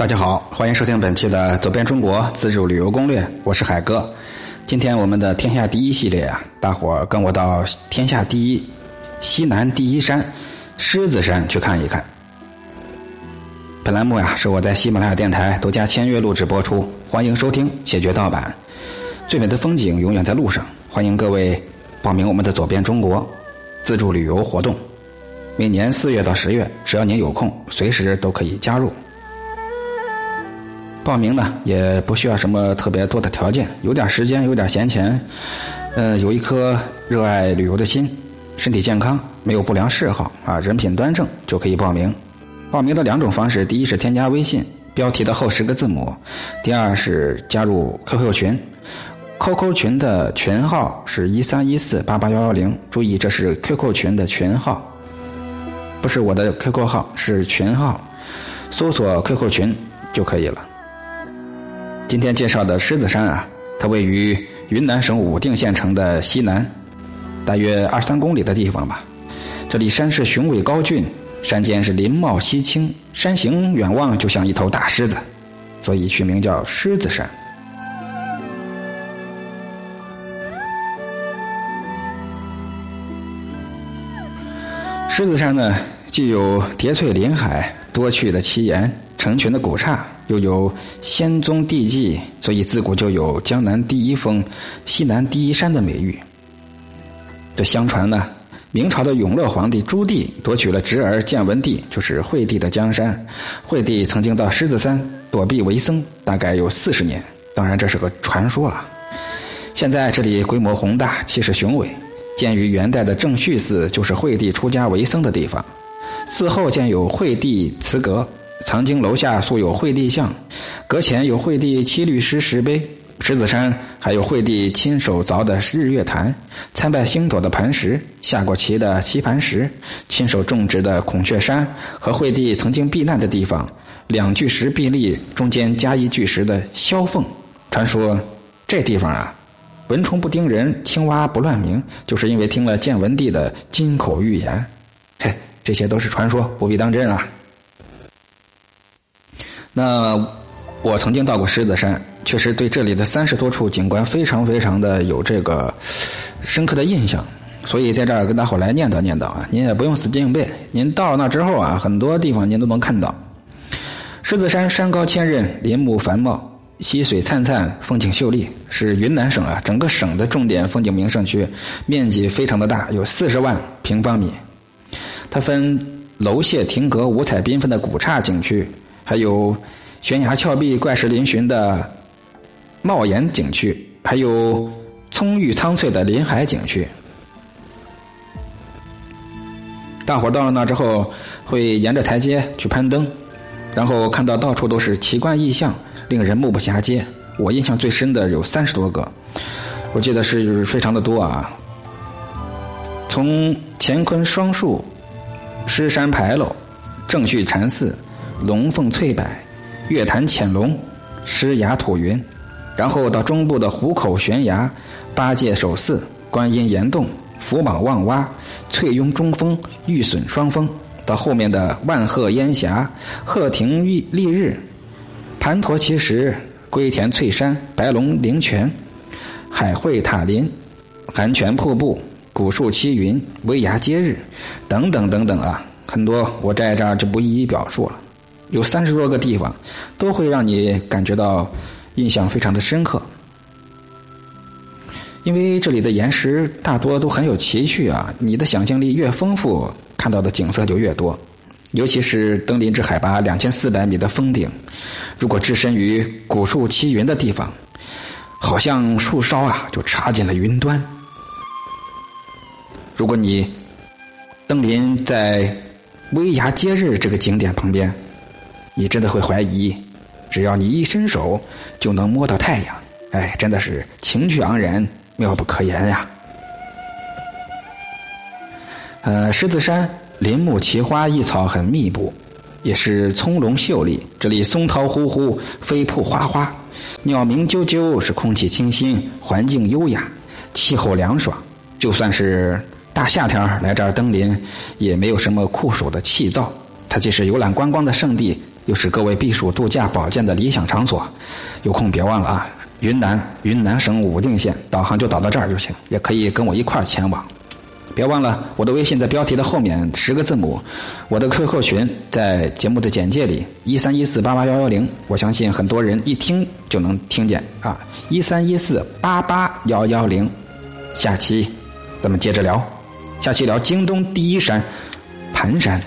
大家好，欢迎收听本期的《走遍中国自助旅游攻略》，我是海哥。今天我们的天下第一系列啊，大伙儿跟我到天下第一西南第一山狮子山去看一看。本栏目呀是我在喜马拉雅电台独家签约录制播出，欢迎收听，谢绝盗版。最美的风景永远在路上，欢迎各位报名我们的“走遍中国”自助旅游活动。每年四月到十月，只要您有空，随时都可以加入。报名呢也不需要什么特别多的条件，有点时间，有点闲钱，呃，有一颗热爱旅游的心，身体健康，没有不良嗜好啊，人品端正就可以报名。报名的两种方式：第一是添加微信标题的后十个字母；第二是加入 QQ 群。QQ 群的群号是一三一四八八幺幺零，注意这是 QQ 群的群号，不是我的 QQ 号，是群号，搜索 QQ 群就可以了。今天介绍的狮子山啊，它位于云南省武定县城的西南，大约二三公里的地方吧。这里山势雄伟高峻，山间是林茂溪青，山形远望就像一头大狮子，所以取名叫狮子山。狮子山呢，既有叠翠林海、多趣的奇岩、成群的古刹。又有仙踪地迹，所以自古就有江南第一峰、西南第一山的美誉。这相传呢，明朝的永乐皇帝朱棣夺取了侄儿建文帝，就是惠帝的江山。惠帝曾经到狮子山躲避为僧，大概有四十年。当然，这是个传说啊。现在这里规模宏大，气势雄伟。建于元代的正绪寺，就是惠帝出家为僧的地方。寺后建有惠帝祠阁。藏经楼下塑有惠帝像，阁前有惠帝七律诗石碑。狮子山还有惠帝亲手凿的日月潭，参拜星斗的磐石，下过棋的棋盘石，亲手种植的孔雀山和惠帝曾经避难的地方，两巨石壁立，中间加一巨石的萧凤。传说这地方啊，蚊虫不叮人，青蛙不乱鸣，就是因为听了建文帝的金口玉言。嘿，这些都是传说，不必当真啊。那我曾经到过狮子山，确实对这里的三十多处景观非常非常的有这个深刻的印象，所以在这儿跟大伙来念叨念叨啊，您也不用死记硬背，您到那之后啊，很多地方您都能看到。狮子山山高千仞，林木繁茂，溪水灿灿，风景秀丽，是云南省啊整个省的重点风景名胜区，面积非常的大，有四十万平方米。它分楼榭亭阁五彩缤纷的古刹景区。还有悬崖峭壁、怪石嶙峋的帽檐景区，还有葱郁苍翠的林海景区。大伙到了那之后，会沿着台阶去攀登，然后看到到处都是奇观异象，令人目不暇接。我印象最深的有三十多个，我记得是非常的多啊。从乾坤双树、狮山牌楼、正序禅寺。龙凤翠柏、月潭潜龙、狮崖吐云，然后到中部的虎口悬崖、八戒守寺、观音岩洞、福宝望洼、翠拥中峰、玉笋双峰，到后面的万壑烟霞、鹤亭玉丽日、盘陀奇石、龟田翠山、白龙灵泉、海会塔林、寒泉瀑布、古树栖云、威崖接日，等等等等啊，很多我在这儿就不一一表述了。有三十多个地方，都会让你感觉到印象非常的深刻，因为这里的岩石大多都很有奇趣啊！你的想象力越丰富，看到的景色就越多。尤其是登临至海拔两千四百米的峰顶，如果置身于古树栖云的地方，好像树梢啊就插进了云端。如果你登临在威崖接日这个景点旁边。你真的会怀疑，只要你一伸手就能摸到太阳，哎，真的是情趣盎然，妙不可言呀。呃，狮子山林木奇花异草很密布，也是葱茏秀丽。这里松涛呼呼，飞瀑哗哗，鸟鸣啾啾，是空气清新，环境优雅，气候凉爽。就算是大夏天来这儿登临，也没有什么酷暑的气燥。它既是游览观光的圣地。又是各位避暑度假保健的理想场所。有空别忘了啊！云南云南省武定县，导航就导到这儿就行，也可以跟我一块儿前往。别忘了我的微信在标题的后面十个字母，我的 QQ 群在节目的简介里一三一四八八幺幺零，我相信很多人一听就能听见啊！一三一四八八幺幺零，下期咱们接着聊，下期聊京东第一山盘山。